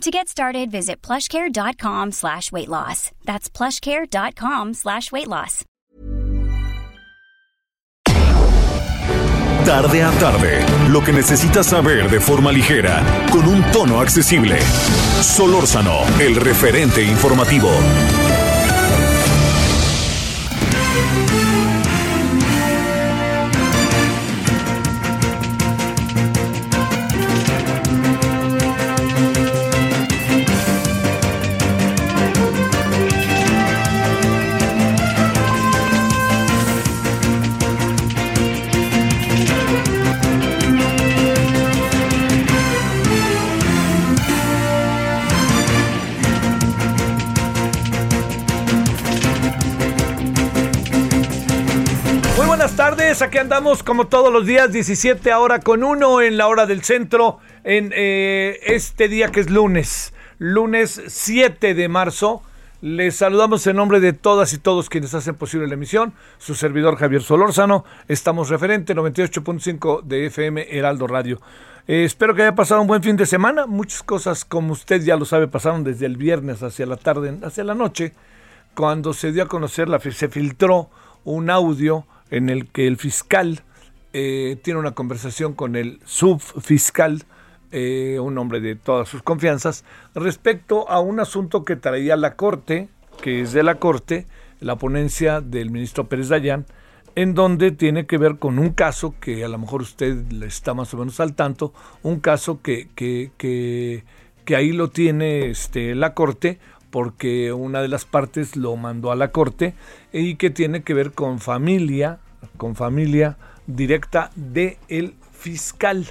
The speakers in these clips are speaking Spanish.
To get started, visit plushcare.com slash weight loss. That's plushcare.com slash weight loss. Tarde a tarde, lo que necesitas saber de forma ligera, con un tono accesible. Solórzano, el referente informativo. Aquí andamos como todos los días, 17 ahora con uno en la hora del centro, en eh, este día que es lunes, lunes 7 de marzo. Les saludamos en nombre de todas y todos quienes hacen posible la emisión. Su servidor Javier Solórzano, estamos referente 98.5 de FM Heraldo Radio. Eh, espero que haya pasado un buen fin de semana. Muchas cosas, como usted ya lo sabe, pasaron desde el viernes hacia la tarde, hacia la noche, cuando se dio a conocer, la, se filtró un audio en el que el fiscal eh, tiene una conversación con el subfiscal, eh, un hombre de todas sus confianzas, respecto a un asunto que traía la Corte, que es de la Corte, la ponencia del ministro Pérez Dayán, en donde tiene que ver con un caso que a lo mejor usted está más o menos al tanto, un caso que, que, que, ahí lo tiene este, la Corte, porque una de las partes lo mandó a la Corte y que tiene que ver con familia, con familia directa de el fiscal.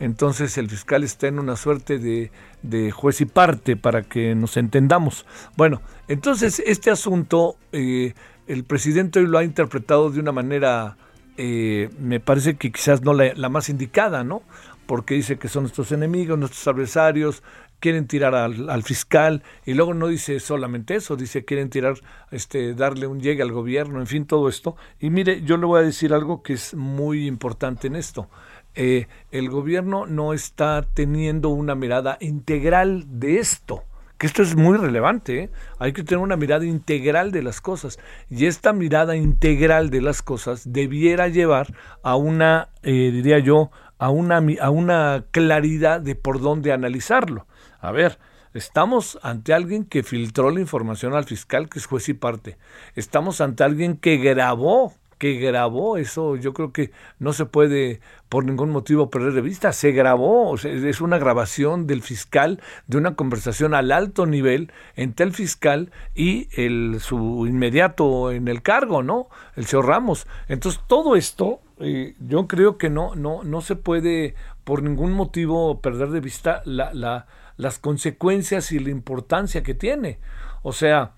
Entonces el fiscal está en una suerte de, de juez y parte para que nos entendamos. Bueno, entonces este asunto eh, el presidente hoy lo ha interpretado de una manera, eh, me parece que quizás no la, más indicada, ¿no? Porque dice que son nuestros enemigos, nuestros adversarios, quieren tirar al, al, fiscal y luego no dice solamente eso, dice quieren tirar, este, darle un llegue al gobierno, en fin, todo esto. Y mire, yo le voy a decir algo que es muy importante en esto. Eh, el gobierno no está teniendo una mirada integral de esto que esto es muy relevante, ¿eh? hay que tener una mirada integral de las cosas y esta mirada integral de las cosas debiera llevar a una, eh, diría yo, a una, a una claridad de por dónde analizarlo. A ver, estamos ante alguien que filtró la información al fiscal, que es juez y parte. Estamos ante alguien que grabó, que grabó eso. Yo creo que no se puede por ningún motivo perder de vista. Se grabó, es una grabación del fiscal de una conversación al alto nivel entre el fiscal y el, su inmediato en el cargo, ¿no? El señor Ramos. Entonces, todo esto eh, yo creo que no, no, no se puede por ningún motivo perder de vista la, la, las consecuencias y la importancia que tiene. O sea,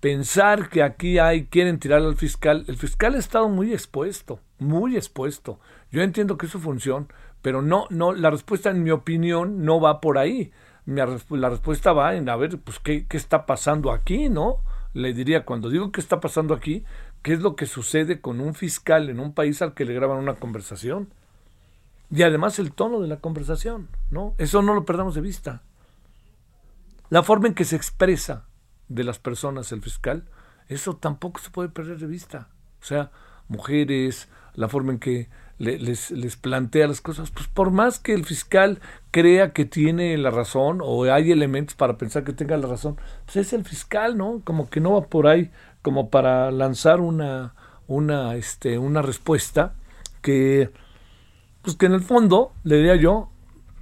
pensar que aquí hay, quieren tirar al fiscal, el fiscal ha estado muy expuesto, muy expuesto. Yo entiendo que es su función, pero no, no, la respuesta en mi opinión no va por ahí. la respuesta va en a ver, pues, ¿qué, qué está pasando aquí, ¿no? Le diría, cuando digo qué está pasando aquí, ¿qué es lo que sucede con un fiscal en un país al que le graban una conversación? Y además el tono de la conversación, ¿no? Eso no lo perdamos de vista. La forma en que se expresa de las personas el fiscal, eso tampoco se puede perder de vista. O sea, mujeres, la forma en que le, les, les, plantea las cosas, pues por más que el fiscal crea que tiene la razón o hay elementos para pensar que tenga la razón, pues es el fiscal, ¿no? Como que no va por ahí como para lanzar una, una, este, una respuesta que, pues que en el fondo, le diría yo,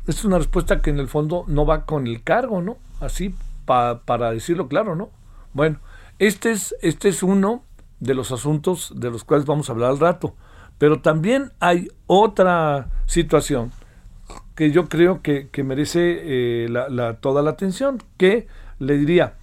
es una respuesta que en el fondo no va con el cargo, ¿no? Así pa, para decirlo claro, ¿no? Bueno, este es, este es uno de los asuntos de los cuales vamos a hablar al rato. Pero también hay otra situación que yo creo que, que merece eh, la, la, toda la atención, que le diría,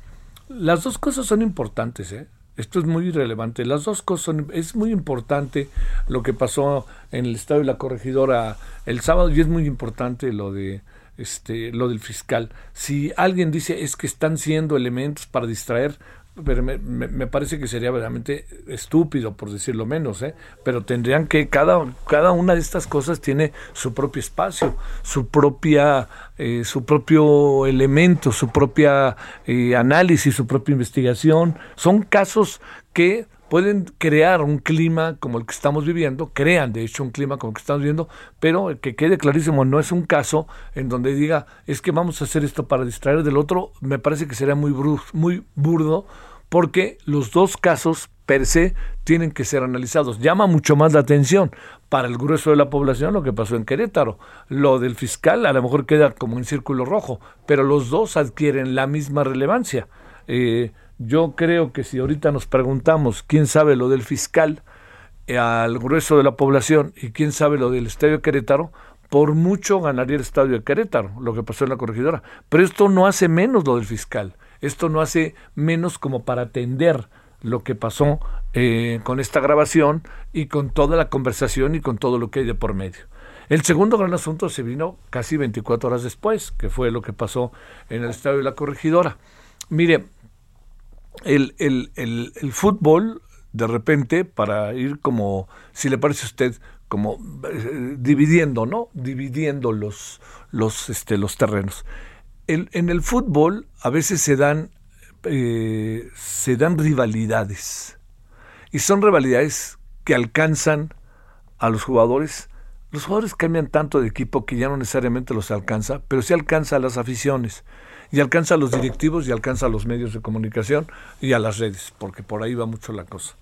las dos cosas son importantes, ¿eh? Esto es muy relevante. Las dos cosas son, es muy importante lo que pasó en el estado de la corregidora el sábado y es muy importante lo de este, lo del fiscal. Si alguien dice es que están siendo elementos para distraer, pero me, me, parece que sería verdaderamente estúpido, por decirlo menos, ¿eh? pero tendrían que, cada, cada una de estas cosas tiene su propio espacio, su propia, eh, su propio elemento, su propia eh, análisis, su propia investigación. Son casos que pueden crear un clima como el que estamos viviendo, crean de hecho un clima como el que estamos viviendo, pero que quede clarísimo, no es un caso en donde diga, es que vamos a hacer esto para distraer del otro, me parece que sería muy, muy burdo, porque los dos casos per se tienen que ser analizados. Llama mucho más la atención para el grueso de la población lo que pasó en Querétaro. Lo del fiscal a lo mejor queda como en círculo rojo, pero los dos adquieren la misma relevancia. Eh, yo creo que si ahorita nos preguntamos quién sabe lo del fiscal eh, al grueso de la población y quién sabe lo del Estadio de Querétaro, por mucho ganaría el Estadio de Querétaro, lo que pasó en la corregidora. Pero esto no hace menos lo del fiscal. Esto no hace menos como para atender lo que pasó eh, con esta grabación y con toda la conversación y con todo lo que hay de por medio. El segundo gran asunto se vino casi 24 horas después, que fue lo que pasó en el estadio de la corregidora. Mire, el, el, el, fútbol, de repente, para ir como, si le parece a usted, como eh, dividiendo, ¿no? Dividiendo los, los, este, los terrenos. En el fútbol a veces se dan, eh, se dan rivalidades. Y son rivalidades que alcanzan a los jugadores. Los jugadores cambian tanto de equipo que ya no necesariamente los alcanza, pero sí alcanza a las aficiones y alcanza a los directivos y alcanza a los medios de comunicación y a las redes, porque por ahí va mucho la cosa.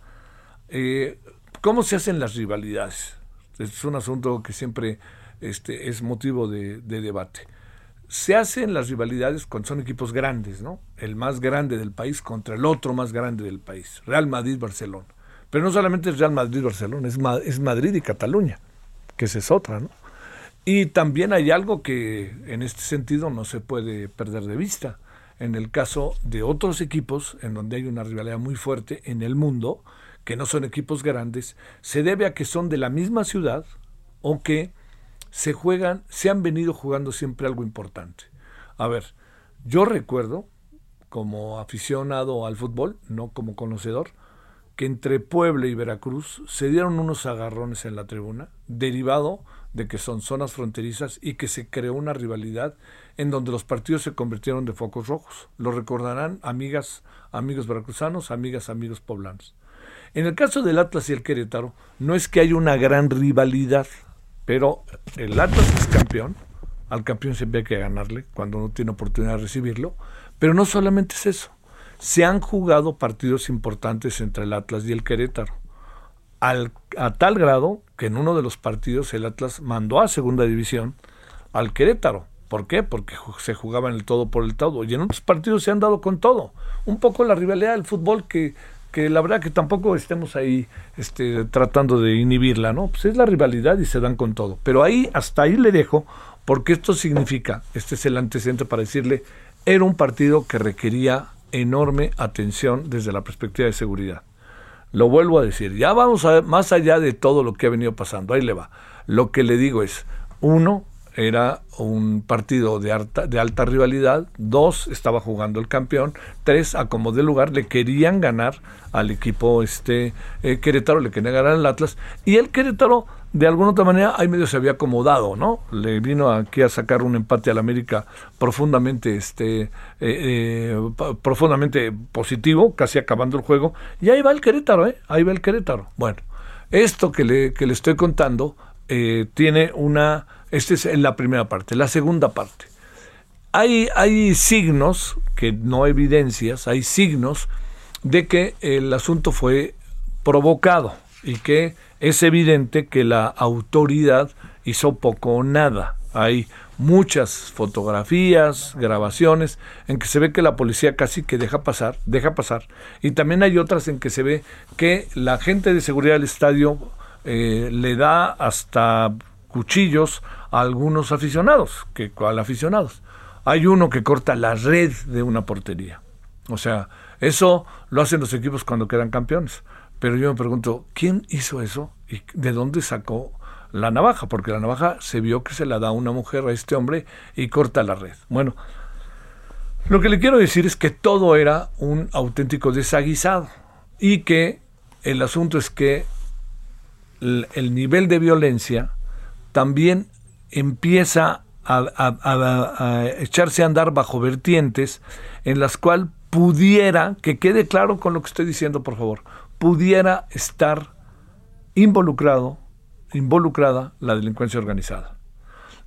Eh, ¿Cómo se hacen las rivalidades? Es un asunto que siempre este, es motivo de, debate. Se hacen las rivalidades cuando son equipos grandes, ¿no? El más grande del país contra el otro más grande del país, Real Madrid-Barcelona. Pero no solamente es Real Madrid-Barcelona, es, es Madrid y Cataluña, que esa es otra, ¿no? Y también hay algo que en este sentido no se puede perder de vista. En el caso de otros equipos, en donde hay una rivalidad muy fuerte en el mundo, que no son equipos grandes, se debe a que son de la misma ciudad o que se juegan, se han venido jugando siempre algo importante. A ver, yo recuerdo, como aficionado al fútbol, no como conocedor, que entre Puebla y Veracruz se dieron unos agarrones en la tribuna, derivado de que son zonas fronterizas y que se creó una rivalidad en donde los partidos se convirtieron de focos rojos. Lo recordarán amigas, amigos veracruzanos, amigas, amigos poblanos. En el caso del Atlas y el Querétaro, no es que haya una gran rivalidad, pero el Atlas es campeón, al campeón siempre hay que ganarle cuando no tiene oportunidad de recibirlo, pero no solamente es eso, se han jugado partidos importantes entre el Atlas y el Querétaro al, a tal grado que en uno de los partidos el Atlas mandó a segunda división al Querétaro. ¿Por qué? Porque se jugaba en el todo por el todo. Y en otros partidos se han dado con todo. Un poco la rivalidad del fútbol que, que la verdad que tampoco estemos ahí este, tratando de inhibirla, ¿no? Pues es la rivalidad y se dan con todo. Pero ahí, hasta ahí le dejo, porque esto significa, este es el antecedente para decirle, era un partido que requería enorme atención desde la perspectiva de seguridad. Lo vuelvo a decir, ya vamos a, más allá de todo lo que ha venido pasando, ahí le va. Lo que le digo es, uno, era un partido de alta, rivalidad, dos, estaba jugando el campeón, tres, a como de lugar, le querían ganar al equipo este eh, Querétaro, le querían ganar al Atlas, y el Querétaro de alguna otra manera ahí medio se había acomodado, ¿no? Le vino aquí a sacar un empate al América profundamente, este, eh, eh, profundamente positivo, casi acabando el juego, y ahí va el Querétaro, ¿eh? Ahí va el Querétaro. Bueno, esto que le, que le estoy contando tiene una esta es la primera parte. La segunda parte. Hay, hay signos, que no evidencias, hay signos de que el asunto fue provocado y que es evidente que la autoridad hizo poco o nada. Hay muchas fotografías, grabaciones en que se ve que la policía casi que deja pasar, deja pasar. Y también hay otras en que se ve que la gente de seguridad del estadio eh, le da hasta cuchillos a algunos aficionados, que cual aficionados. Hay uno que corta la red de una portería. O sea, Eso lo hacen los equipos cuando quedan campeones. Pero yo me pregunto, ¿quién hizo eso? ¿Y de dónde sacó la navaja? Porque la navaja se vio que se la da una mujer a este hombre y corta la red. Bueno, lo que le quiero decir es que todo era un auténtico desaguisado y que el asunto es que el, nivel de violencia también empieza a, echarse a andar bajo vertientes en las cuales pudiera, que quede claro con lo que estoy diciendo, por favor, pudiera estar involucrado, involucrada la delincuencia organizada.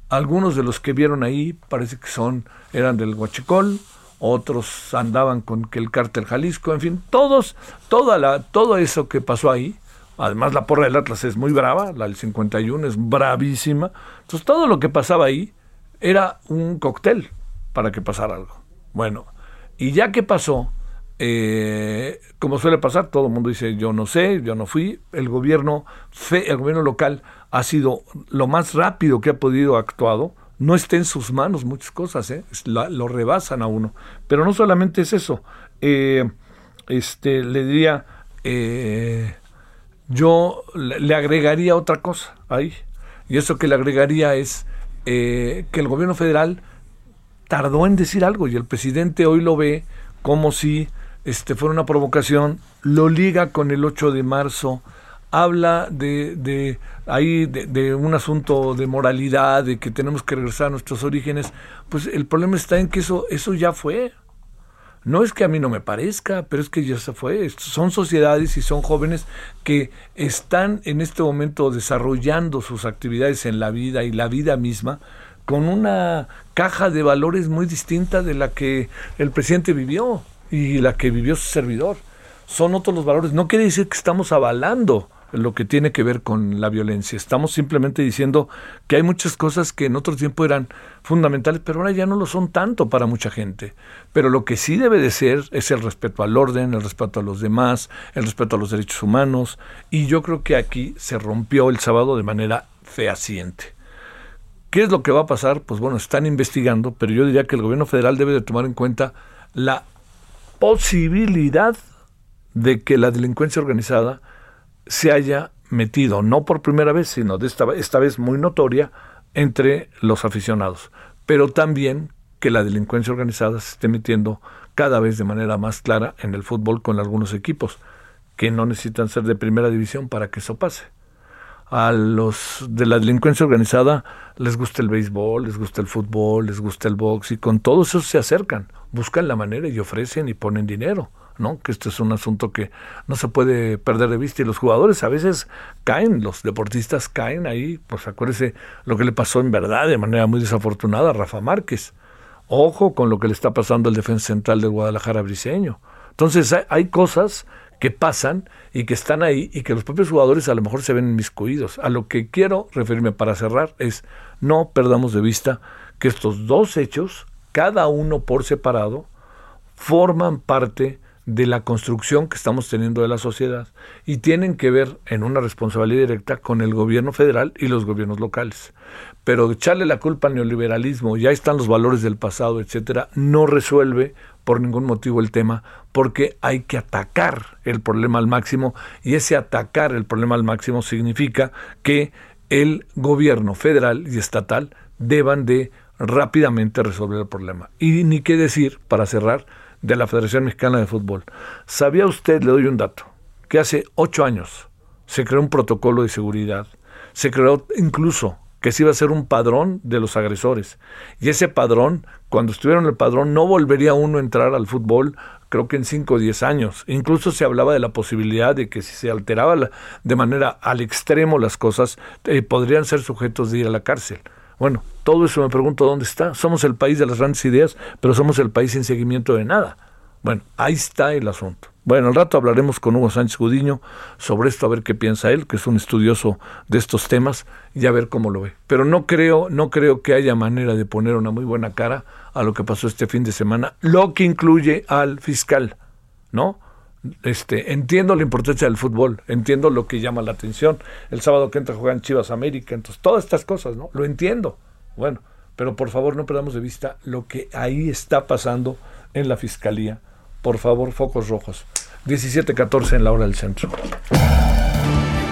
Algunos de los que vieron ahí parece que son, eran del Huachicol, otros andaban con el cártel Jalisco, en fin, todos, toda la, todo eso que pasó ahí, además la porra del Atlas es muy brava, la del 51 es bravísima, entonces todo lo que pasaba ahí era un cóctel para que pasara algo. Bueno, y ya que pasó, eh, como suele pasar, todo el mundo dice yo no sé, yo no fui. El gobierno, el gobierno local ha sido lo más rápido que ha podido actuado. No está en sus manos muchas cosas, ¿eh? lo rebasan a uno. Pero no solamente es eso. Eh, este, le diría, yo le agregaría otra cosa ahí. Y eso que le agregaría es que el gobierno federal tardó en decir algo y el presidente hoy lo ve como si este, fuera una provocación, lo liga con el 8 de marzo, habla de, de ahí de, un asunto de moralidad, de que tenemos que regresar a nuestros orígenes, pues el problema está en que eso, eso ya fue. No es que a mí no me parezca, pero es que ya se fue. Son sociedades y son jóvenes que están en este momento desarrollando sus actividades en la vida y la vida misma con una caja de valores muy distinta de la que el presidente vivió y la que vivió su servidor. Son otros los valores. No quiere decir que estamos avalando lo que tiene que ver con la violencia. Estamos simplemente diciendo que hay muchas cosas que en otro tiempo eran fundamentales, pero ahora ya no lo son tanto para mucha gente. Pero lo que sí debe de ser es el respeto al orden, el respeto a los demás, el respeto a los derechos humanos. Y yo creo que aquí se rompió el sábado de manera fehaciente. ¿Qué es lo que va a pasar? Pues bueno, están investigando, pero yo diría que el gobierno federal debe de tomar en cuenta la posibilidad de que la delincuencia organizada se haya metido, no por primera vez, sino de esta, vez muy notoria, entre los aficionados, pero también que la delincuencia organizada se esté metiendo cada vez de manera más clara en el fútbol con algunos equipos que no necesitan ser de primera división para que eso pase. A los de la delincuencia organizada les gusta el béisbol, les gusta el fútbol, les gusta el box y con todo eso se acercan, buscan la manera y ofrecen y ponen dinero, Que esto es un asunto que no se puede perder de vista y los jugadores a veces caen, los deportistas caen ahí, pues acuérdese lo que le pasó en verdad de manera muy desafortunada a Rafa Márquez. Ojo con lo que le está pasando al defensa central de Guadalajara Briseño. Entonces hay cosas que pasan y que están ahí y que los propios jugadores a lo mejor se ven inmiscuidos. A lo que quiero referirme para cerrar es no perdamos de vista que estos dos hechos, cada uno por separado, forman parte de la construcción que estamos teniendo de la sociedad y tienen que ver en una responsabilidad directa con el gobierno federal y los gobiernos locales. Pero echarle la culpa al neoliberalismo, ya están los valores del pasado, etcétera, no resuelve por ningún motivo el tema, porque hay que atacar el problema al máximo y ese atacar el problema al máximo significa que el gobierno federal y estatal deban de rápidamente resolver el problema. Y ni qué decir, para cerrar, de la Federación Mexicana de Fútbol. ¿Sabía usted, le doy un dato, que hace ocho años se creó un protocolo de seguridad, se creó incluso que se iba a ser un padrón de los agresores. Y ese padrón, cuando estuvieron el padrón, no volvería uno a entrar al fútbol, creo que en 5 o 10 años. Incluso se hablaba de la posibilidad de que si se alteraba de manera al extremo las cosas, eh, podrían ser sujetos de ir a la cárcel. Bueno, todo eso me pregunto dónde está. Somos el país de las grandes ideas, pero somos el país sin seguimiento de nada. Bueno, ahí está el asunto. Bueno, al rato hablaremos con Hugo Sánchez Gudiño sobre esto, a ver qué piensa él, que es un estudioso de estos temas, y a ver cómo lo ve. Pero no creo, no creo que haya manera de poner una muy buena cara a lo que pasó este fin de semana, lo que incluye al fiscal, ¿no? Este, entiendo la importancia del fútbol, entiendo lo que llama la atención. El sábado que entra juegan Chivas América, entonces todas estas cosas, ¿no? Lo entiendo. Bueno, pero por favor no perdamos de vista lo que ahí está pasando en la fiscalía por favor, focos rojos. 17-14 en la hora del centro.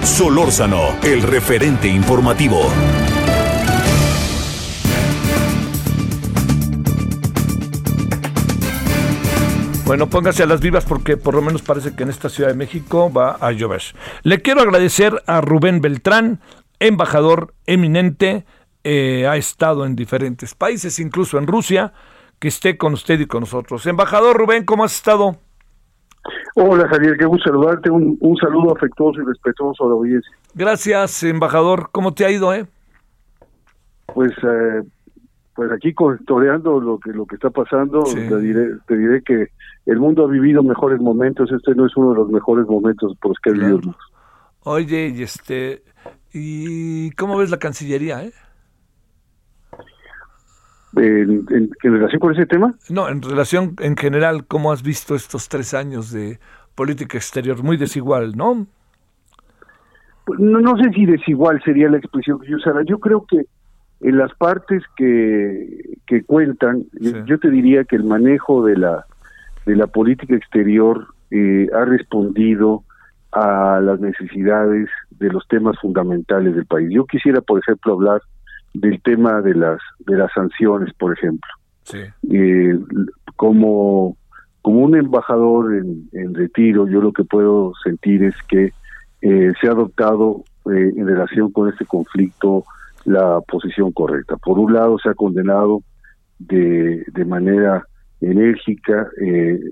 Solórzano, el referente informativo. Bueno, póngase a las vivas porque por lo menos parece que en esta Ciudad de México va a llover. Le quiero agradecer a Rubén Beltrán, embajador eminente, eh, ha estado en diferentes países, incluso en Rusia, que esté con usted y con nosotros. Embajador Rubén, ¿cómo has estado? Hola Javier, qué gusto saludarte. Un, saludo afectuoso y respetuoso a la audiencia. Gracias, embajador. ¿Cómo te ha ido, eh? Pues, eh, pues aquí toreando lo que lo que está pasando, te, diré, te diré que el mundo ha vivido mejores momentos. Este no es uno de los mejores momentos por los que ha vivido Oye, y este, ¿y cómo ves la Cancillería, eh? En, en, relación con ese tema? No, en relación en general, ¿cómo has visto estos tres años de política exterior? Muy desigual, ¿no? Pues, no, no sé si desigual sería la expresión que yo usara. Yo creo que en las partes que, que cuentan, yo te diría que el manejo de la, de la política exterior eh, ha respondido a las necesidades de los temas fundamentales del país. Yo quisiera, por ejemplo, hablar del tema de las de las sanciones, por ejemplo. Eh, como como un embajador en, retiro, yo lo que puedo sentir es que eh, se ha adoptado eh, en relación con este conflicto la posición correcta. Por un lado, se ha condenado de, de manera enérgica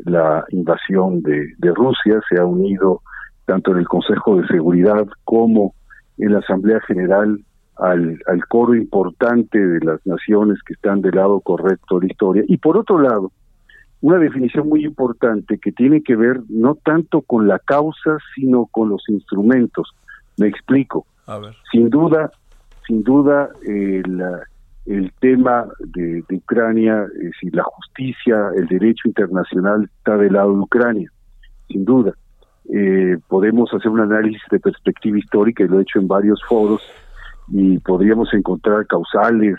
la invasión de, de Rusia, se ha unido tanto en el Consejo de Seguridad como en la Asamblea General al, al coro importante de las naciones que están del lado correcto de la historia. Y por otro lado, una definición muy importante que tiene que ver no tanto con la causa, sino con los instrumentos. Me explico. Sin duda, sin duda, eh, el tema de, Ucrania, es decir, la justicia, el derecho internacional está del lado de Ucrania, sin duda. Eh, podemos hacer un análisis de perspectiva histórica y lo he hecho en varios foros y podríamos encontrar causales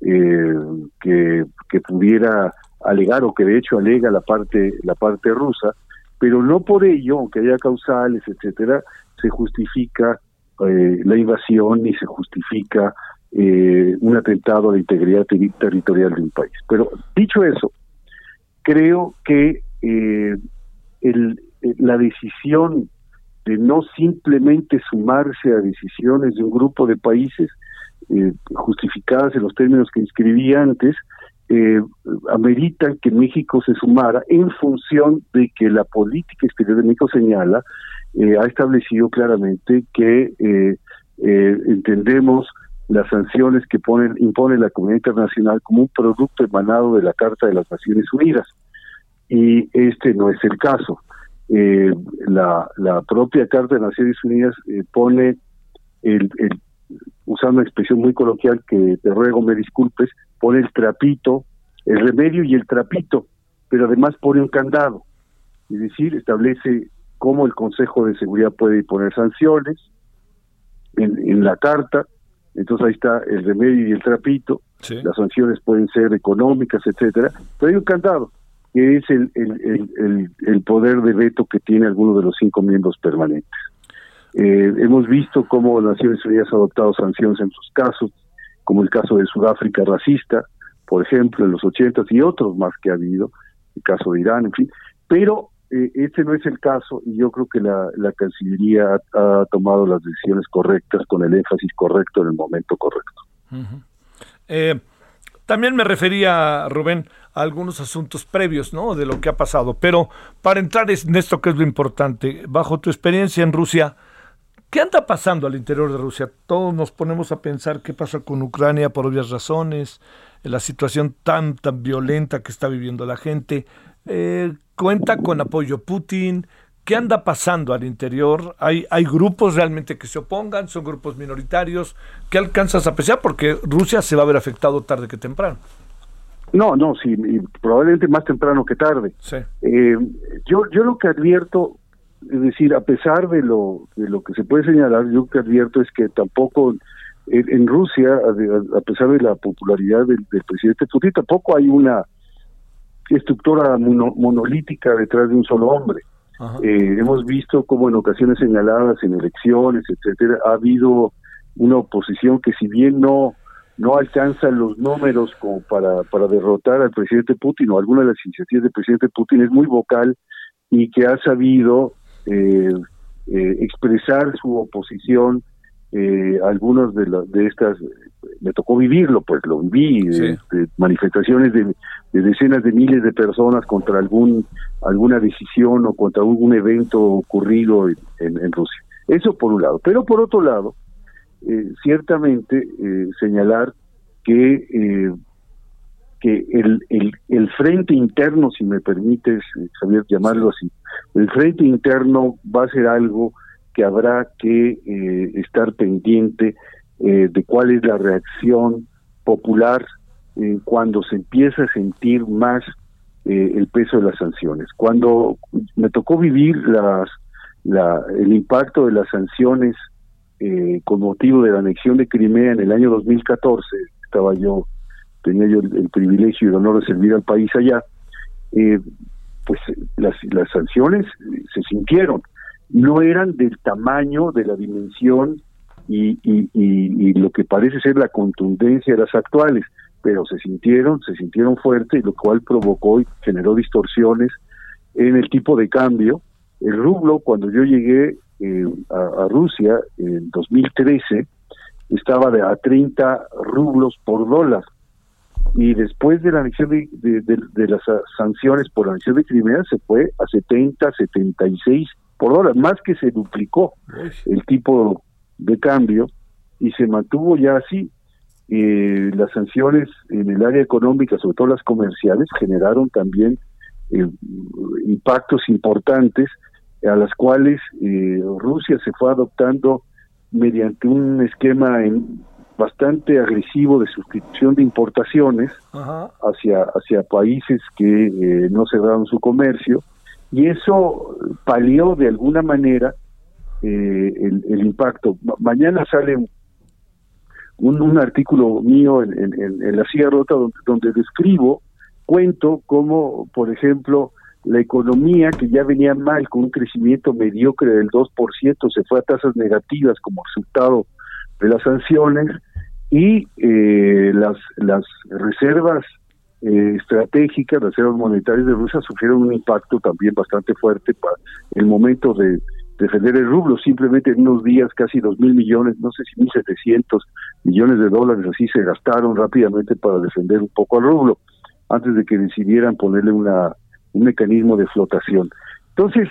eh, que, que pudiera alegar o que de hecho alega la parte la parte rusa pero no por ello aunque haya causales etcétera se justifica eh, la invasión ni se justifica un atentado a la integridad territorial de un país. Pero dicho eso creo que el, la decisión de no simplemente sumarse a decisiones de un grupo de países eh, justificadas en los términos que inscribí antes, eh, ameritan que México se sumara en función de que la política exterior de México señala, eh, ha establecido claramente que eh, entendemos las sanciones que ponen, impone la comunidad internacional como un producto emanado de la Carta de las Naciones Unidas. Y este no es el caso eh, la, propia Carta de Naciones Unidas eh, pone, el, usando una expresión muy coloquial que te ruego me disculpes, pone el trapito, el remedio y el trapito, pero además pone un candado, es decir, establece cómo el Consejo de Seguridad puede imponer sanciones en la carta, entonces ahí está el remedio y el trapito, las sanciones pueden ser económicas, etcétera, pero hay un candado, que es el, el, el, poder de veto que tiene alguno de los cinco miembros permanentes. Eh, hemos visto cómo Naciones Unidas ha adoptado sanciones en sus casos, como el caso de Sudáfrica racista, por ejemplo, en los ochentas y otros más que ha habido, el caso de Irán, en fin, pero eh, este no es el caso y yo creo que la, la Cancillería ha, tomado las decisiones correctas con el énfasis correcto en el momento correcto. eh, también me refería, Rubén, a algunos asuntos previos, ¿no? De lo que ha pasado. Pero para entrar en esto que es lo importante, bajo tu experiencia en Rusia, ¿qué anda pasando al interior de Rusia? Todos nos ponemos a pensar qué pasa con Ucrania por obvias razones, la situación tan, tan violenta que está viviendo la gente. Eh, ¿Cuenta con apoyo Putin? ¿Qué anda pasando al interior? ¿Hay, ¿Hay grupos realmente que se opongan? ¿Son grupos minoritarios? ¿Qué alcanzas a apreciar? Porque Rusia se va a ver afectado tarde que temprano. No, no, sí, probablemente más temprano que tarde. Eh, yo, yo lo que advierto, es decir, a pesar de lo, de lo que se puede señalar, yo lo que advierto es que tampoco en, Rusia, a, pesar de la popularidad del, presidente Putin, tampoco hay una estructura monolítica detrás de un solo hombre. Eh, hemos visto como en ocasiones señaladas en elecciones, etcétera, ha habido una oposición que si bien no no alcanza los números como para, para derrotar al presidente Putin o alguna de las iniciativas del presidente Putin es muy vocal y que ha sabido eh, eh, expresar su oposición eh, algunos de, de estas me tocó vivirlo pues lo viví manifestaciones de, decenas de miles de personas contra algún alguna decisión o contra algún evento ocurrido en, en Rusia. Eso por un lado. Pero por otro lado eh, ciertamente eh, señalar que eh, que el, el, el, frente interno, si me permites, Javier, llamarlo así, el frente interno va a ser algo que habrá que estar pendiente de cuál es la reacción popular cuando se empieza a sentir más el peso de las sanciones. Cuando me tocó vivir las, la, el impacto de las sanciones eh, con motivo de la anexión de Crimea en el año 2014, estaba yo, tenía yo el, privilegio y el honor de servir al país allá, eh, pues las, las sanciones se sintieron, no eran del tamaño, de la dimensión y, y, y, lo que parece ser la contundencia de las actuales, pero se sintieron, se sintieron fuertes, lo cual provocó y generó distorsiones en el tipo de cambio. El rublo, cuando yo llegué, eh, a, Rusia en 2013 estaba de, a 30 rublos por dólar. Y después de la anexión de, de, las sanciones por la anexión de Crimea se fue a 70, 76 por dólar, más que se duplicó el tipo de cambio y se mantuvo ya así. Eh, las sanciones en el área económica, sobre todo las comerciales, generaron también eh, impactos importantes a las cuales eh, Rusia se fue adoptando mediante un esquema bastante agresivo de sustitución de importaciones hacia hacia países que eh, no cerraron su comercio y eso palió de alguna manera eh, el, impacto. mañana sale un, artículo mío en, la Sierra Rota donde, donde describo, cuento cómo, por ejemplo, la economía que ya venía mal con un crecimiento mediocre del 2% se fue a tasas negativas como resultado de las sanciones y eh, las las reservas eh, estratégicas, las reservas monetarias de Rusia sufrieron un impacto también bastante fuerte para el momento de defender el rublo. Simplemente en unos días casi dos mil millones, no sé si mil setecientos millones de dólares así se gastaron rápidamente para defender un poco al rublo antes de que decidieran ponerle una un mecanismo de flotación. Entonces,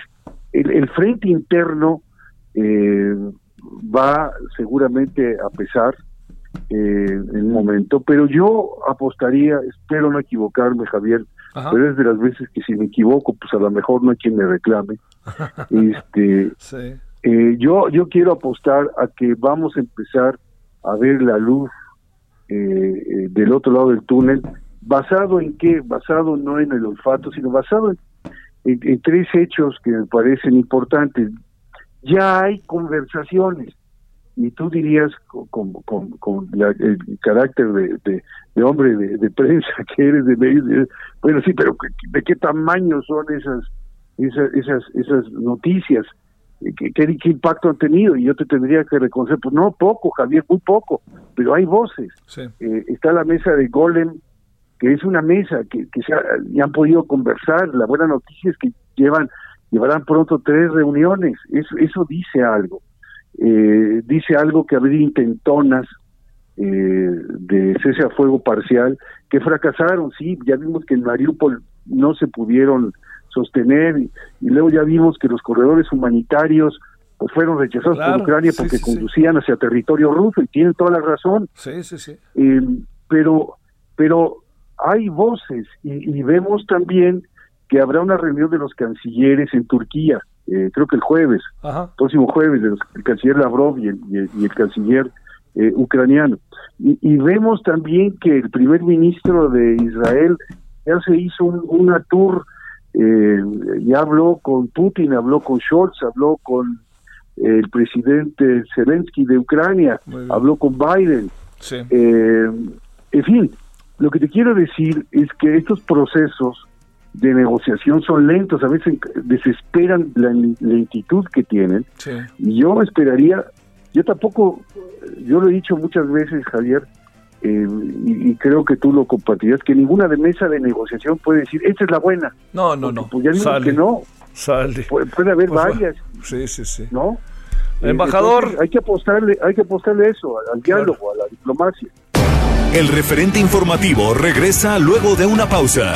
el, frente interno eh, va seguramente a pesar eh, en un momento, pero yo apostaría, espero no equivocarme, Javier, pero es de las veces que si me equivoco, pues a lo mejor no hay quien me reclame. este, eh, yo, yo quiero apostar a que vamos a empezar a ver la luz del otro lado del túnel ¿Basado en qué? Basado no en el olfato, sino basado en, tres hechos que me parecen importantes. Ya hay conversaciones, y tú dirías con, con, el carácter de, de, hombre de, prensa que eres de medios, bueno, sí, pero ¿de qué tamaño son esas, esas, esas, esas noticias? ¿Qué, ¿Qué, impacto han tenido? Y yo te tendría que reconocer, pues no, poco, Javier, muy poco, pero hay voces. Eh, está la mesa de Golem, que es una mesa que, que se han podido conversar. La buena noticia es que llevan llevarán pronto tres reuniones. Eso, eso dice algo. Eh, dice algo que habría intentonas eh, de cese a fuego parcial que fracasaron. Sí, ya vimos que en Mariupol no se pudieron sostener y, luego ya vimos que los corredores humanitarios pues fueron rechazados por Ucrania porque conducían hacia territorio ruso y tienen toda la razón. Sí, sí, sí. Eh, pero, pero hay voces y, vemos también que habrá una reunión de los cancilleres en Turquía, eh, creo que el jueves, próximo jueves, el canciller Lavrov y el, canciller eh, ucraniano. Y, vemos también que el primer ministro de Israel ya se hizo un, una tour, eh, ya habló con Putin, habló con Scholz, habló con el presidente Zelensky de Ucrania, habló con Biden. en fin, lo que te quiero decir es que estos procesos de negociación son lentos, a veces desesperan la lentitud que tienen. Y yo esperaría, yo tampoco, yo lo he dicho muchas veces, Javier, eh, y, creo que tú lo compartirás, que ninguna de mesa de negociación puede decir, esta es la buena. No, no, no. Pues ya que no. Sale. puede haber pues varias. Sí, sí, sí. ¿No? Embajador. hay que apostarle, hay que apostarle eso, al, diálogo, a la diplomacia. El referente informativo regresa luego de una pausa.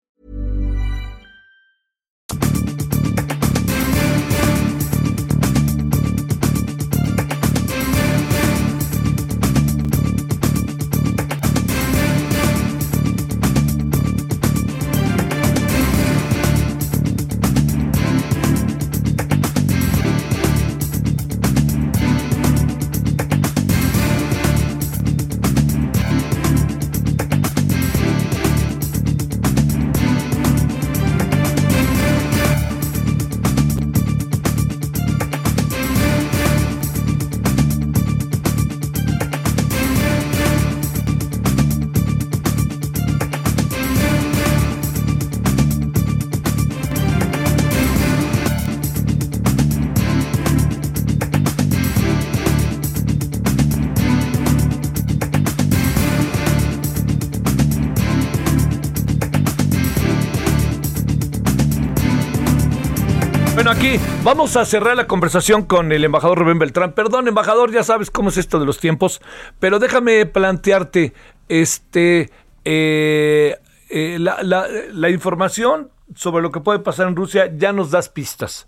Vamos a cerrar la conversación con el embajador Rubén Beltrán. Perdón, embajador, ya sabes cómo es esto de los tiempos, pero déjame plantearte este eh, eh, la, información sobre lo que puede pasar en Rusia. Ya nos das pistas.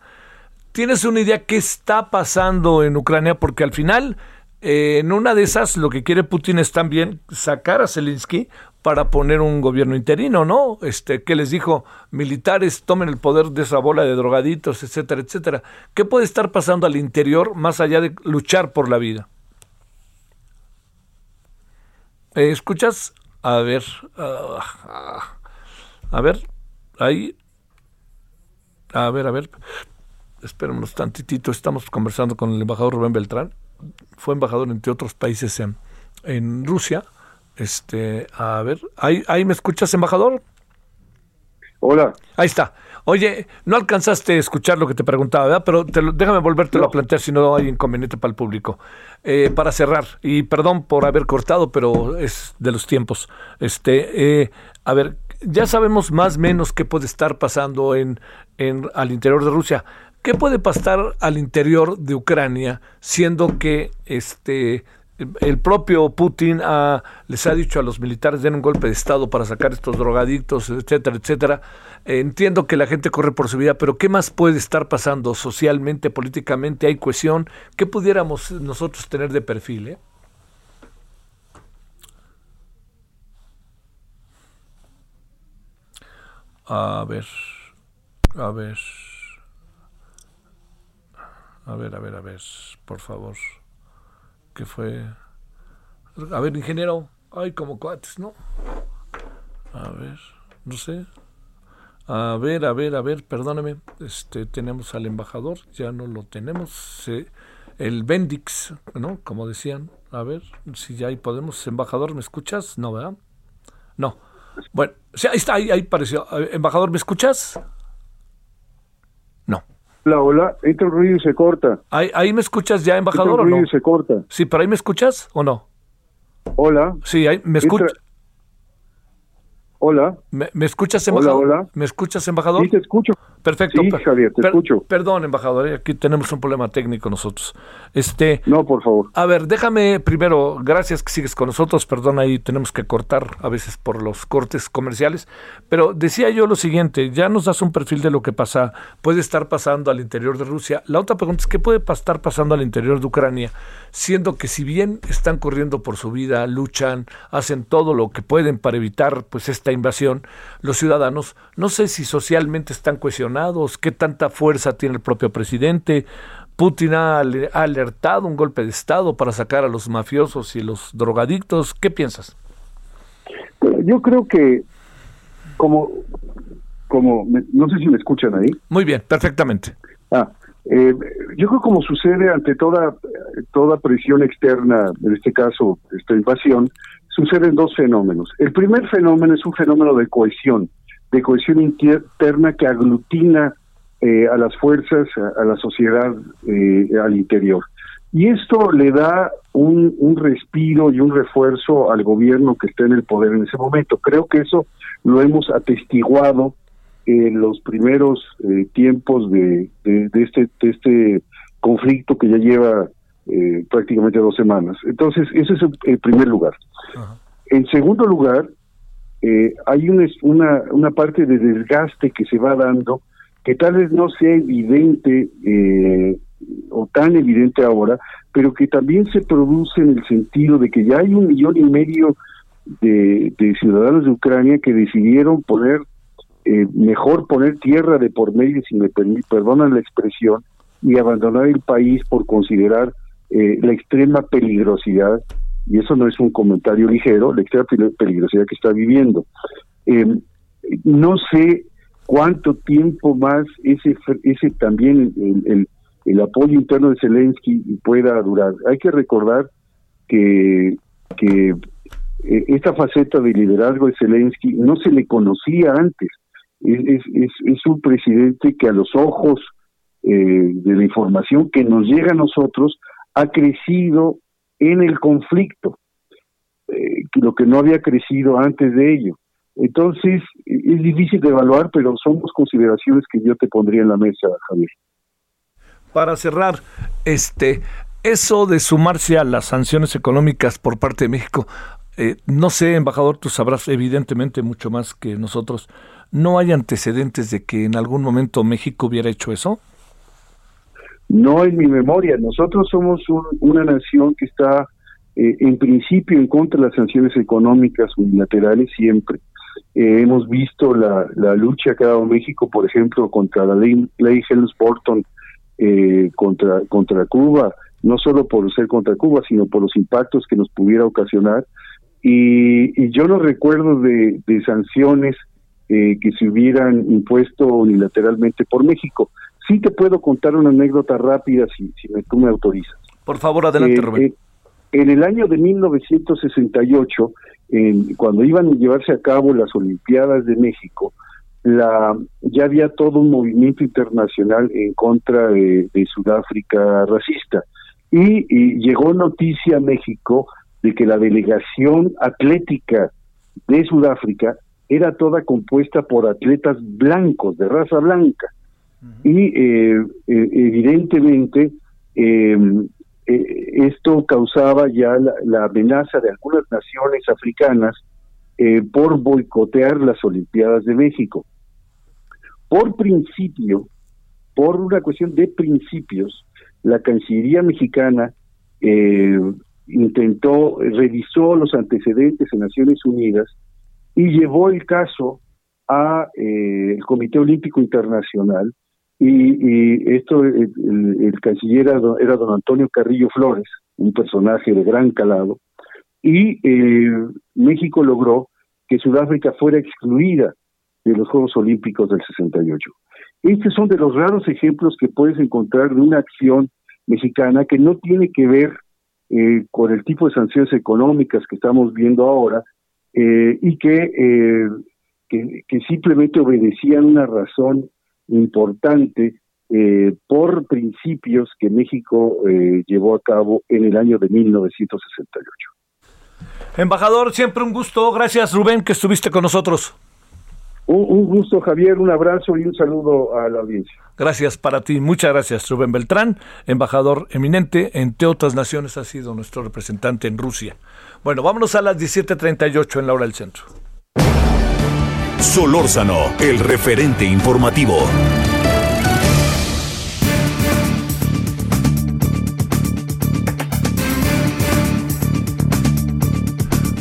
¿Tienes una idea qué está pasando en Ucrania? Porque al final, eh, en una de esas, lo que quiere Putin es también sacar a Zelensky para poner un gobierno interino, ¿no? Este, que les dijo, militares tomen el poder de esa bola de drogaditos, etcétera, etcétera. ¿Qué puede estar pasando al interior más allá de luchar por la vida? Eh, ¿Escuchas? A ver, ah, a ver, ahí, a ver, a ver, esperen unos tantitito, estamos conversando con el embajador Rubén Beltrán, fue embajador entre otros países en Rusia, este, a ver, ¿ahí, ahí me escuchas, embajador? Hola. Ahí está. Oye, no alcanzaste a escuchar lo que te preguntaba, ¿verdad? Pero déjame volvértelo a plantear si no hay inconveniente para el público. Eh, para cerrar, y perdón por haber cortado, pero es de los tiempos. Este, eh, a ver, ya sabemos más o menos qué puede estar pasando en, en, al interior de Rusia. ¿Qué puede pasar al interior de Ucrania, siendo que este el propio Putin les ha dicho a los militares den un golpe de estado para sacar estos drogadictos, etcétera, etcétera. entiendo que la gente corre por su vida, pero ¿qué más puede estar pasando socialmente, políticamente? ¿Hay cohesión? ¿Qué pudiéramos nosotros tener de perfil? Eh? A ver, a ver, a ver, a ver, a ver, por favor que fue... A ver, ingeniero, ay, como cuates, ¿no? A ver, no sé. A ver, a ver, a ver, perdóname. Este, tenemos al embajador, ya no lo tenemos. el Bendix, ¿no? Como decían. A ver, si ya ahí podemos. Embajador, ¿me escuchas? No, ¿verdad? No. Bueno, sí, ahí está, ahí, ahí apareció. Embajador, ¿me escuchas? Hola, hola, entra el ruido y se corta. ¿Ahí, ahí me escuchas ya, embajador, entra el ruido y se corta. Sí, pero ahí me escuchas o no? Hola. Sí, ahí me escuchas. Hola. ¿Me, escuchas, embajador? Hola, hola. ¿Me escuchas, embajador? Sí, te escucho. Perfecto. Sí, Javier, te escucho. Perdón, embajador, eh, aquí tenemos un problema técnico nosotros. Este, no, por favor. A ver, déjame primero, gracias que sigues con nosotros, perdón, ahí tenemos que cortar a veces por los cortes comerciales, pero decía yo lo siguiente, ya nos das un perfil de lo que pasa, puede estar pasando al interior de Rusia. La otra pregunta es, ¿qué puede estar pasando al interior de Ucrania? Siendo que si bien están corriendo por su vida, luchan, hacen todo lo que pueden para evitar pues esta invasión, los ciudadanos, no sé si socialmente están cuestionados, qué tanta fuerza tiene el propio presidente. Putin ha alertado un golpe de Estado para sacar a los mafiosos y los drogadictos. ¿Qué piensas? Yo creo que como, como no sé si me escuchan ahí. Muy bien, perfectamente. Ah, eh, yo creo como sucede ante toda toda presión externa, en este caso esta invasión, suceden dos fenómenos. El primer fenómeno es un fenómeno de cohesión de cohesión interna que aglutina eh, a las fuerzas, a, la sociedad eh, al interior. Y esto le da un, respiro y un refuerzo al gobierno que está en el poder en ese momento. Creo que eso lo hemos atestiguado en los primeros eh, tiempos de, de, este, de este conflicto que ya lleva prácticamente dos semanas. Entonces, ese es el, primer lugar. En segundo lugar, eh, hay una, una, una parte de desgaste que se va dando que tal vez no sea evidente eh, o tan evidente ahora, pero que también se produce en el sentido de que ya hay un millón y medio de, ciudadanos de Ucrania que decidieron poner, eh, mejor poner tierra de por medio, si me perdonan la expresión, y abandonar el país por considerar la extrema peligrosidad y eso no es un comentario ligero, la extrema peligrosidad que está viviendo. Em, no sé cuánto tiempo más ese, ese también el, el, apoyo interno de Zelensky pueda durar. Hay que recordar que, que eh, esta faceta de liderazgo de Zelensky no se le conocía antes. Es, es, es, un presidente que a los ojos eh, de la información que nos llega a nosotros ha crecido en el conflicto, eh, lo que no había crecido antes de ello. Entonces, es difícil de evaluar, pero son dos consideraciones que yo te pondría en la mesa, Javier. Para cerrar, este, eso de sumarse a las sanciones económicas por parte de México, eh, no sé, embajador, tú sabrás evidentemente mucho más que nosotros. ¿No hay antecedentes de que en algún momento México hubiera hecho eso? No en mi memoria. Nosotros somos una nación que está eh, en principio en contra de las sanciones económicas unilaterales siempre. Eh, hemos visto la, lucha que ha dado México, por ejemplo, contra la ley, ley Helms-Burton eh, contra, contra Cuba, no solo por ser contra Cuba, sino por los impactos que nos pudiera ocasionar. Y, yo no recuerdo de, de sanciones que se hubieran impuesto unilateralmente por México. Sí te puedo contar una anécdota rápida si, si me, tú me autorizas. Por favor, adelante, eh, Rubén. Eh, en el año de 1968, cuando iban a llevarse a cabo las Olimpiadas de México, la, ya había todo un movimiento internacional en contra de, Sudáfrica racista. Y, y, llegó noticia a México de que la delegación atlética de Sudáfrica era toda compuesta por atletas blancos, de raza blanca y eh, eh, evidentemente eh, esto causaba ya la, amenaza de algunas naciones africanas por boicotear las Olimpiadas de México. Por principio, por una cuestión de principios, la Cancillería mexicana intentó, revisó los antecedentes en Naciones Unidas y llevó el caso a el Comité Olímpico Internacional y, esto, el, canciller era, don Antonio Carrillo Flores, un personaje de gran calado, y eh, México logró que Sudáfrica fuera excluida de los Juegos Olímpicos del 68. Estos son de los raros ejemplos que puedes encontrar de una acción mexicana que no tiene que ver eh, con el tipo de sanciones económicas que estamos viendo ahora eh, y que, que, que, simplemente obedecían una razón importante eh, por principios que México eh, llevó a cabo en el año de 1968. Embajador, siempre un gusto. Gracias, Rubén, que estuviste con nosotros. Un, gusto, Javier, un abrazo y un saludo a la audiencia. Gracias para ti, muchas gracias, Rubén Beltrán, embajador eminente, entre otras naciones ha sido nuestro representante en Rusia. Bueno, vámonos a las 17.38 en la hora del centro. Solórzano, el referente informativo.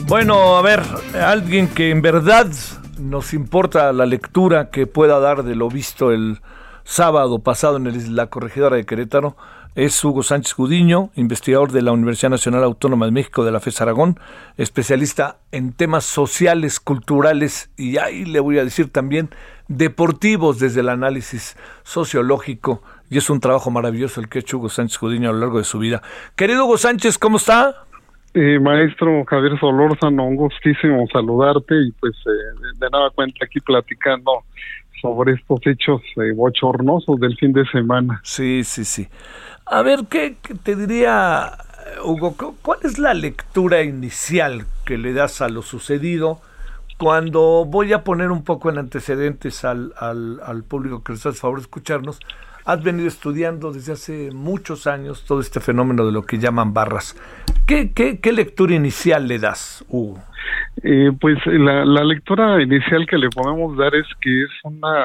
Bueno, a ver, alguien que en verdad nos importa la lectura que pueda dar de lo visto el sábado pasado en la corregidora de Querétaro es Hugo Sánchez Gudiño, investigador de la Universidad Nacional Autónoma de México de la FES Aragón, especialista en temas sociales, culturales y ahí le voy a decir también deportivos desde el análisis sociológico. Y es un trabajo maravilloso el que ha hecho Hugo Sánchez Gudiño a lo largo de su vida. Querido Hugo Sánchez, ¿cómo está? Eh, maestro Javier Solórzano, un gustísimo saludarte y pues eh, de nada cuenta aquí platicando sobre estos hechos eh, bochornosos del fin de semana. Sí, sí, sí. A ver, ¿qué, te diría, Hugo? ¿Cuál es la lectura inicial que le das a lo sucedido? Cuando voy a poner un poco en antecedentes al, al, público que les hace favor de escucharnos, has venido estudiando desde hace muchos años todo este fenómeno de lo que llaman barras. ¿Qué, qué, lectura inicial le das, Hugo? Eh, pues la, lectura inicial que le podemos dar es que es una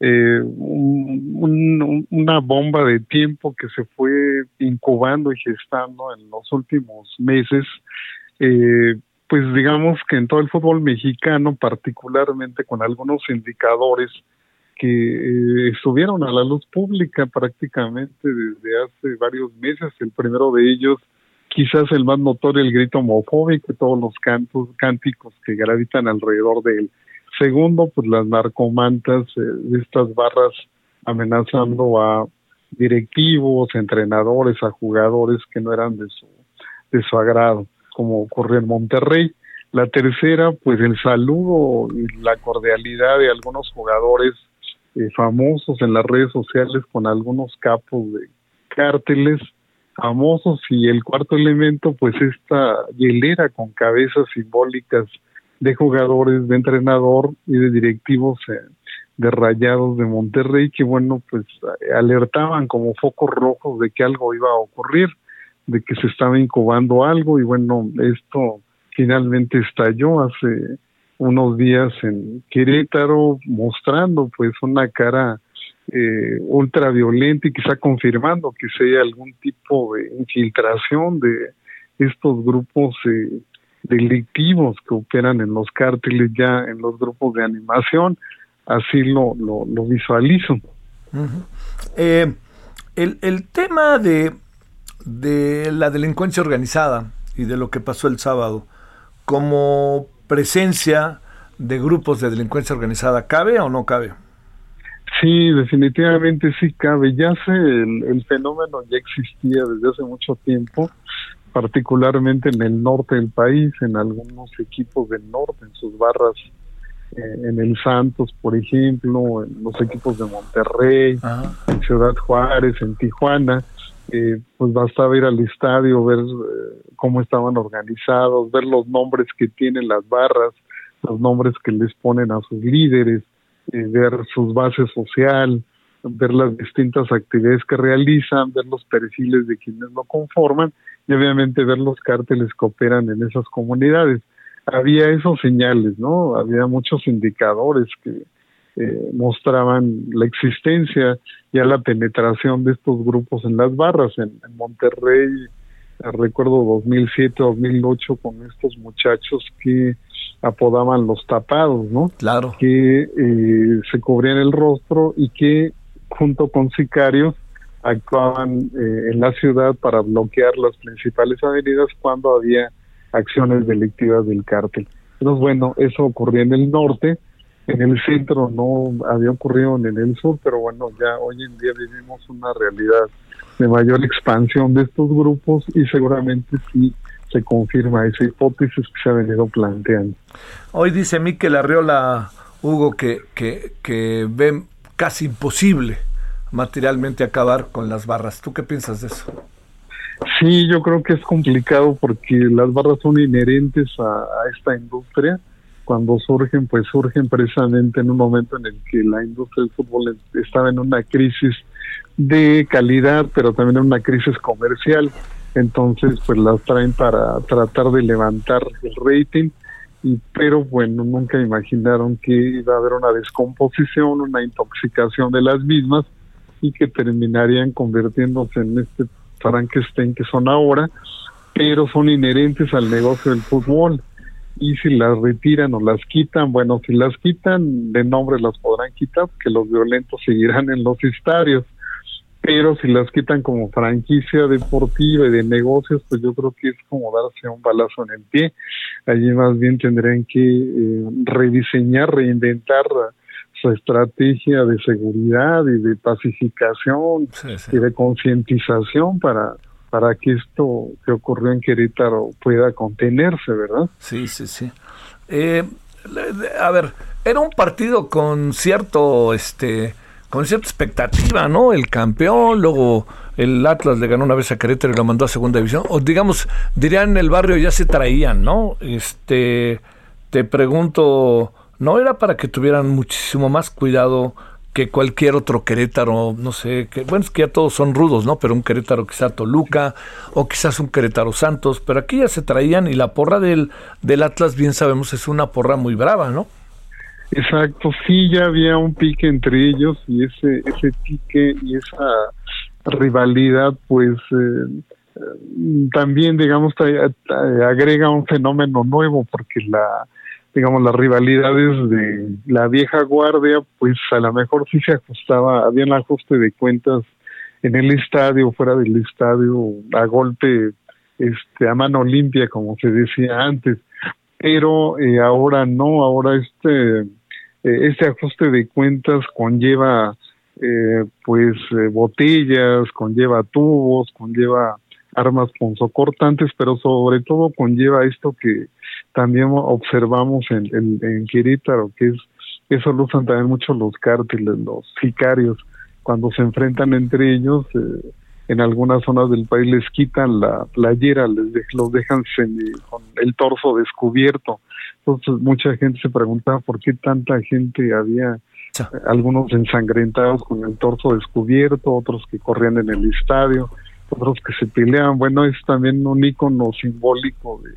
eh, una bomba de tiempo que se fue incubando y gestando en los últimos meses. Eh, pues digamos que en todo el fútbol mexicano, particularmente con algunos indicadores que eh, estuvieron a la luz pública prácticamente desde hace varios meses. El primero de ellos, quizás el más notorio, el grito homofóbico y todos los cantos, cánticos que gravitan alrededor de él. Segundo, pues las narcomantas eh, estas barras amenazando a directivos, entrenadores, a jugadores que no eran de su, de su agrado, como ocurrió en Monterrey. La tercera, pues el saludo y la cordialidad de algunos jugadores eh, famosos en las redes sociales con algunos capos de cárteles famosos y el cuarto elemento pues esta hielera con cabezas simbólicas de jugadores, de entrenador y de directivos eh, de Rayados de Monterrey que bueno pues alertaban como focos rojos de que algo iba a ocurrir, de que se estaba incubando algo y bueno esto finalmente estalló hace unos días en Querétaro mostrando pues una cara eh, ultra violenta y quizá confirmando que sea algún tipo de infiltración de estos grupos eh, delictivos que operan en los cárteles ya en los grupos de animación así lo, lo, visualizo eh, el, el tema de de la delincuencia organizada y de lo que pasó el sábado como presencia de grupos de delincuencia organizada, ¿cabe o no cabe? Sí, definitivamente sí cabe. Ya sé, el, fenómeno ya existía desde hace mucho tiempo, particularmente en el norte del país, en algunos equipos del norte, en sus barras, eh, en el Santos, por ejemplo, en los equipos de Monterrey, en Ciudad Juárez, en Tijuana. Eh, pues bastaba ir al estadio, ver eh, cómo estaban organizados, ver los nombres que tienen las barras, los nombres que les ponen a sus líderes, eh, ver sus bases social, ver las distintas actividades que realizan, ver los perfiles de quienes lo conforman y obviamente ver los cárteles que operan en esas comunidades. Había esos señales, ¿no? Había muchos indicadores que eh, mostraban la existencia, ya la penetración de estos grupos en las barras. En, Monterrey, eh, recuerdo 2007, 2008, con estos muchachos que apodaban los tapados, ¿no? Claro. Que eh, se cubrían el rostro y que junto con sicarios actuaban en la ciudad para bloquear las principales avenidas cuando había acciones delictivas del cártel. Entonces, bueno, eso ocurría en el norte, en el centro no había ocurrido en el sur, pero bueno, ya hoy en día vivimos una realidad de mayor expansión de estos grupos y seguramente sí se confirma esa hipótesis que se ha venido planteando. Hoy dice Miquel Arriola, Hugo, que, que, que ve casi imposible materialmente acabar con las barras. ¿Tú qué piensas de eso? Sí, yo creo que es complicado porque las barras son inherentes a, esta industria. Cuando surgen, pues surgen precisamente en un momento en el que la industria del fútbol estaba en una crisis de calidad, pero también en una crisis comercial. Entonces, pues las traen para tratar de levantar el rating. Y, pero bueno, nunca imaginaron que iba a haber una descomposición, una intoxicación de las mismas y que terminarían convirtiéndose en este Frankenstein que son ahora, pero son inherentes al negocio del fútbol. Y si las retiran o las quitan, bueno, si las quitan, de nombre las podrán quitar, porque los violentos seguirán en los estadios. Pero si las quitan como franquicia deportiva y de negocios, pues yo creo que es como darse un balazo en el pie. Allí más bien tendrían que eh, rediseñar, reinventar estrategia de seguridad y de pacificación y de concientización para para que esto que ocurrió en Querétaro pueda contenerse, ¿verdad? Sí, sí, sí. Eh, a ver, era un partido con cierto, este, con cierta expectativa, ¿no? El campeón, luego el Atlas le ganó una vez a Querétaro y lo mandó a segunda división. O digamos, dirían en el barrio ya se traían, ¿no? Este, te pregunto, no era para que tuvieran muchísimo más cuidado que cualquier otro Querétaro, no sé, que, bueno, es que ya todos son rudos, ¿no? Pero un Querétaro quizá Toluca o quizás un Querétaro Santos, pero aquí ya se traían y la porra del, del Atlas, bien sabemos, es una porra muy brava, ¿no? Exacto, sí, ya había un pique entre ellos y ese, ese pique y esa rivalidad, pues eh, eh, también, digamos, agrega un fenómeno nuevo porque la digamos, las rivalidades de la vieja guardia, pues a lo mejor sí se ajustaba, había un ajuste de cuentas en el estadio, fuera del estadio, a golpe, este, a mano limpia, como se decía antes, pero eh, ahora no, ahora este, eh, este ajuste de cuentas conlleva, eh, pues, botellas, conlleva tubos, conlleva armas punzocortantes, pero sobre todo conlleva esto que también observamos en, en, en Querétaro, que es eso lo usan también mucho los cárteles, los sicarios, cuando se enfrentan entre ellos, eh, en algunas zonas del país les quitan la playera, les los dejan con el torso descubierto. Entonces mucha gente se preguntaba por qué tanta gente había, algunos ensangrentados con el torso descubierto, otros que corrían en el estadio, otros que se peleaban. Bueno, es también un icono simbólico de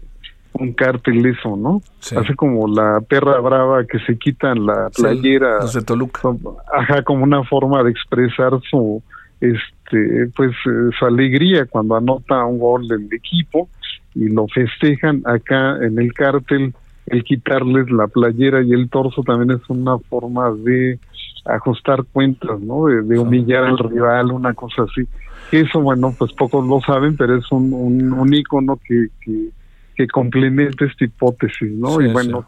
un cártel eso, ¿no? Así como la perra brava que se quitan la playera. de Toluca. Ajá, como una forma de expresar su este pues eh, su alegría cuando anota un gol del equipo y lo festejan acá en el cártel el quitarles la playera y el torso también es una forma de ajustar cuentas, ¿no? De, humillar al rival, una cosa así. Eso, bueno, pues pocos lo saben, pero es un, un, un ícono que, que que complemente esta hipótesis, ¿no? y bueno,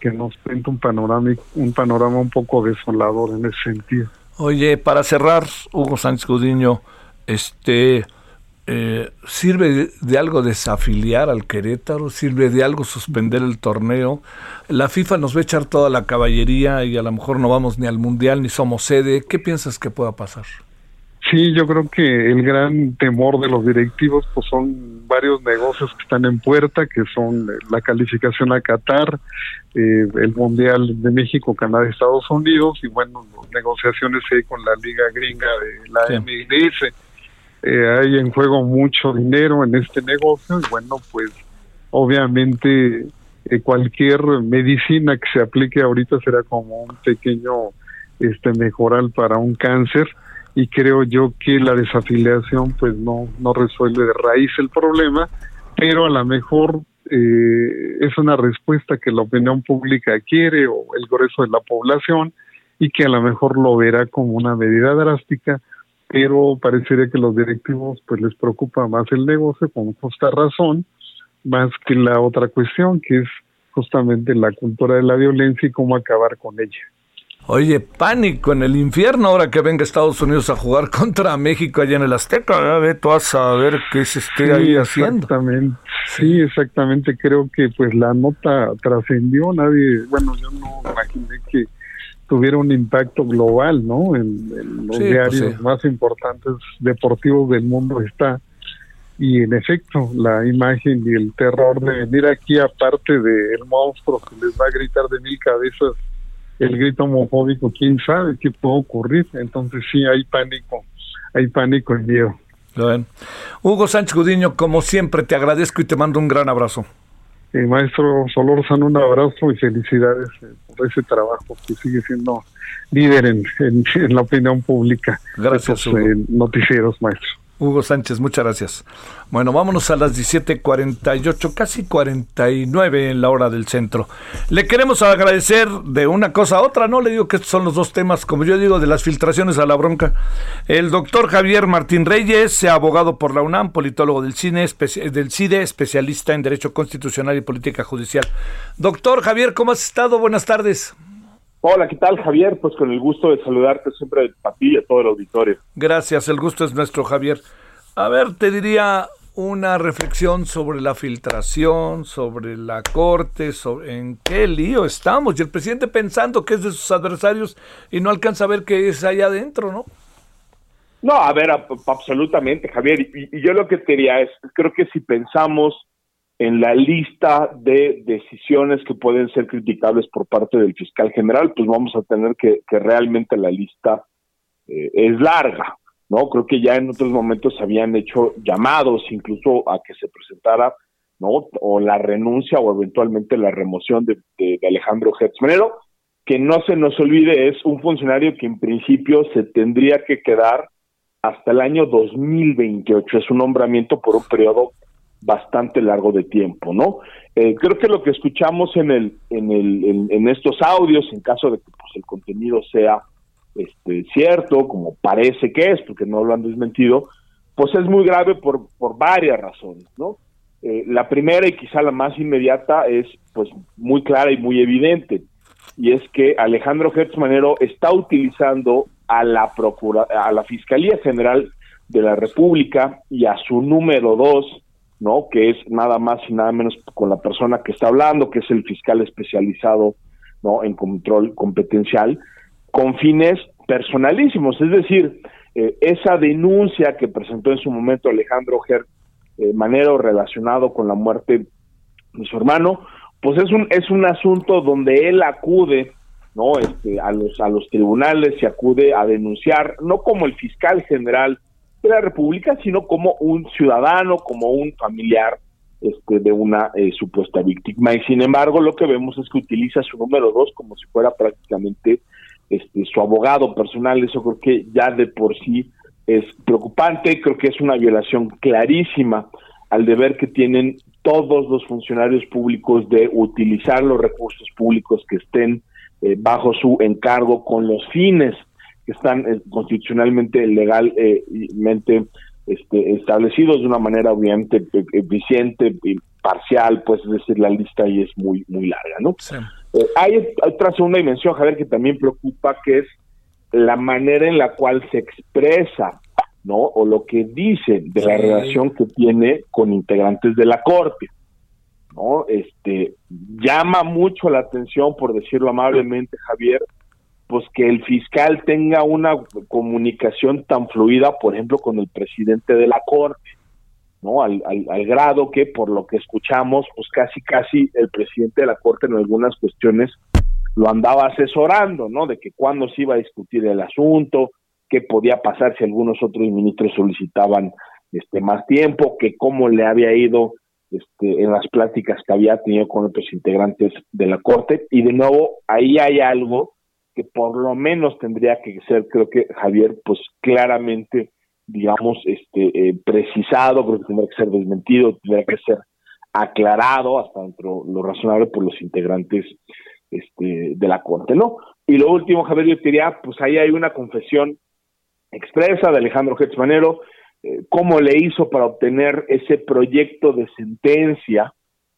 que, nos pinta un panorama, un panorama un poco desolador en ese sentido. Oye, para cerrar, Hugo Sánchez Gudiño, este, eh, ¿sirve de algo desafiliar al Querétaro? ¿Sirve de algo suspender el torneo? La FIFA nos va a echar toda la caballería y a lo mejor no vamos ni al Mundial ni somos sede. ¿Qué piensas que pueda pasar? Sí, yo creo que el gran temor de los directivos pues son varios negocios que están en puerta, que son la calificación a Qatar, eh, el Mundial de México, Canadá, Estados Unidos y bueno, negociaciones ahí con la Liga Gringa de la MLS. Eh, hay en juego mucho dinero en este negocio y bueno, pues obviamente eh, cualquier medicina que se aplique ahorita será como un pequeño este mejoral para un cáncer y creo yo que la desafiliación pues no, no resuelve de raíz el problema, pero a lo mejor eh, es una respuesta que la opinión pública quiere o el grueso de la población y que a lo mejor lo verá como una medida drástica, pero parecería que los directivos pues les preocupa más el negocio con justa razón, más que la otra cuestión que es justamente la cultura de la violencia y cómo acabar con ella. Oye, pánico en el infierno ahora que venga Estados Unidos a jugar contra México allá en el Azteca. Ve tú a saber qué se esté ahí haciendo. Exactamente. Sí, exactamente. Creo que pues la nota trascendió. Nadie, bueno, yo no imaginé que tuviera un impacto global, ¿no? En, los pues diarios más importantes deportivos del mundo está. y en efecto la imagen y el terror de venir aquí aparte del monstruo que les va a gritar de mil cabezas el grito homofóbico, quién sabe qué puede ocurrir. Entonces sí hay pánico, hay pánico y miedo. Hugo Sánchez Gudiño, como siempre, te agradezco y te mando un gran abrazo. maestro Solórzano, un abrazo y felicidades eh, por ese trabajo que sigue siendo líder en, la opinión pública. Gracias. Eh, noticieros, maestro. Hugo Sánchez, muchas gracias. Bueno, vámonos a las 17:48, casi 49 en la hora del centro. Le queremos agradecer de una cosa a otra, ¿no? Le digo que estos son los dos temas, como yo digo, de las filtraciones a la bronca. El doctor Javier Martín Reyes, abogado por la UNAM, politólogo del, cine, del CIDE, especialista en Derecho Constitucional y Política Judicial. Doctor Javier, ¿cómo has estado? Buenas tardes. Hola, ¿qué tal Javier? Pues con el gusto de saludarte siempre a ti y a todo el auditorio. Gracias, el gusto es nuestro Javier. A ver, te diría una reflexión sobre la filtración, sobre la corte, sobre en qué lío estamos. Y el presidente pensando que es de sus adversarios y no alcanza a ver qué es allá adentro, ¿no? No, a ver, absolutamente, Javier. Y, y yo lo que diría es, creo que si pensamos en la lista de decisiones que pueden ser criticables por parte del fiscal general, pues vamos a tener que, realmente la lista eh, es larga, ¿no? Creo que ya en otros momentos habían hecho llamados incluso a que se presentara, ¿no? O la renuncia o eventualmente la remoción de, de, Alejandro Hertz que no se nos olvide, es un funcionario que en principio se tendría que quedar hasta el año 2028. Es un nombramiento por un periodo bastante largo de tiempo, ¿no? Eh, creo que lo que escuchamos en el, en el, en, estos audios, en caso de que pues, el contenido sea este, cierto, como parece que es, porque no lo han desmentido, pues es muy grave por, por varias razones, ¿no? Eh, la primera y quizá la más inmediata es pues muy clara y muy evidente, y es que Alejandro Gertz Manero está utilizando a la procura a la Fiscalía General de la República y a su número dos ¿no? Que es nada más y nada menos con la persona que está hablando, que es el fiscal especializado, ¿no? En control competencial, con fines personalísimos, es decir, eh, esa denuncia que presentó en su momento Alejandro Ger eh, Manero relacionado con la muerte de su hermano, pues es un es un asunto donde él acude no este a los a los tribunales y acude a denunciar no como el fiscal general de la República, sino como un ciudadano, como un familiar este, de una eh, supuesta víctima. Y sin embargo, lo que vemos es que utiliza su número dos como si fuera prácticamente este, su abogado personal. Eso creo que ya de por sí es preocupante. Creo que es una violación clarísima al deber que tienen todos los funcionarios públicos de utilizar los recursos públicos que estén eh, bajo su encargo con los fines que están eh, constitucionalmente, legalmente este, establecidos de una manera obviamente e, eficiente, y parcial, pues es decir, la lista ahí es muy, muy larga, ¿no? Eh, hay otra segunda dimensión, Javier, que también preocupa, que es la manera en la cual se expresa, ¿no? O lo que dice de la relación que tiene con integrantes de la Corte. ¿no? Este llama mucho la atención, por decirlo amablemente, Javier, que el fiscal tenga una comunicación tan fluida, por ejemplo, con el presidente de la Corte, ¿no? Al, al, grado que, por lo que escuchamos, pues casi, casi el presidente de la Corte en algunas cuestiones lo andaba asesorando, ¿no? De que cuándo se iba a discutir el asunto, qué podía pasar si algunos otros ministros solicitaban este más tiempo, que cómo le había ido este, en las pláticas que había tenido con otros integrantes de la Corte. Y de nuevo, ahí hay algo que por lo menos tendría que ser, creo que Javier, pues claramente, digamos, este eh, precisado, creo que tendría que ser desmentido, tendría que ser aclarado hasta dentro lo razonable por los integrantes este, de la Corte, ¿no? Y lo último, Javier, yo diría, pues ahí hay una confesión expresa de Alejandro Getzmanero, eh, cómo le hizo para obtener ese proyecto de sentencia,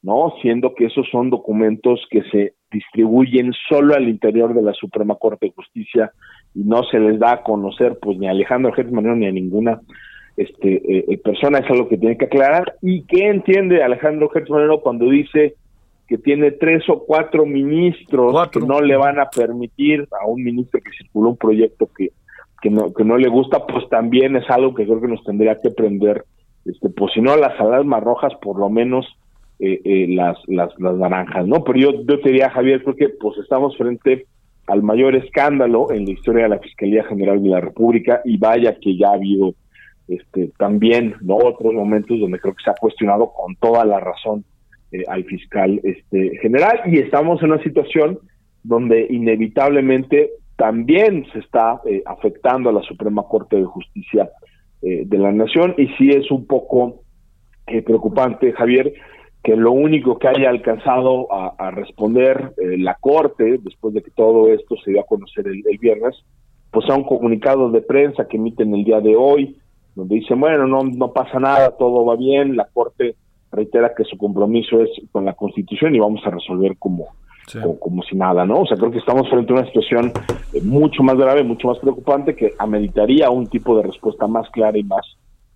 ¿no? Siendo que esos son documentos que se distribuyen solo al interior de la Suprema Corte de Justicia y no se les da a conocer pues ni a Alejandro Gertz ni a ninguna este eh, eh, persona, es algo que tiene que aclarar. ¿Y qué entiende Alejandro Gertz cuando dice que tiene tres o cuatro ministros que no le van a permitir a un ministro que circuló un proyecto que, que, no, que no le gusta? Pues también es algo que creo que nos tendría que prender este, pues si no las alarmas rojas, por lo menos eh, eh, las, las, las naranjas, ¿no? Pero yo, yo te diría, Javier, creo que pues estamos frente al mayor escándalo en la historia de la Fiscalía General de la República y vaya que ya ha habido este también no otros momentos donde creo que se ha cuestionado con toda la razón eh, al fiscal este general y estamos en una situación donde inevitablemente también se está eh, afectando a la Suprema Corte de Justicia eh, de la Nación y sí es un poco preocupante Javier que lo único que haya alcanzado a, responder eh, la Corte, después de que todo esto se dio a conocer el, viernes, pues son comunicados de prensa que emiten el día de hoy, donde dicen, bueno, no, no pasa nada, todo va bien, la Corte reitera que su compromiso es con la Constitución y vamos a resolver como, como, si nada, ¿no? O sea, creo que estamos frente a una situación eh, mucho más grave, mucho más preocupante, que ameritaría un tipo de respuesta más clara y más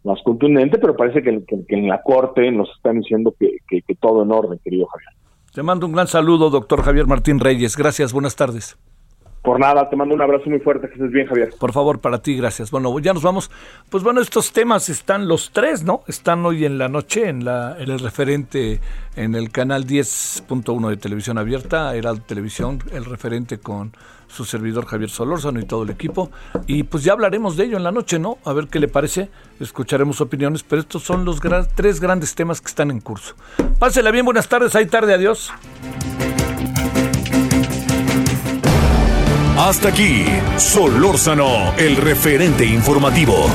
más contundente, pero parece que, en la Corte nos están diciendo que, que, todo en orden, querido Javier. Te mando un gran saludo, doctor Javier Martín Reyes. Gracias, buenas tardes. Por nada, te mando un abrazo muy fuerte, que estés bien, Javier. Por favor, para ti, gracias. Bueno, ya nos vamos. Pues bueno, estos temas están los tres, ¿no? Están hoy en la noche en, la, en el referente en el canal 10.1 de televisión abierta, era televisión, el referente con su servidor Javier Solórzano y todo el equipo. Y pues ya hablaremos de ello en la noche, ¿no? A ver qué le parece. Escucharemos opiniones, pero estos son los tres grandes temas que están en curso. Pásela bien, buenas tardes, hay tarde, adiós. Hasta aquí, Solórzano, el referente informativo.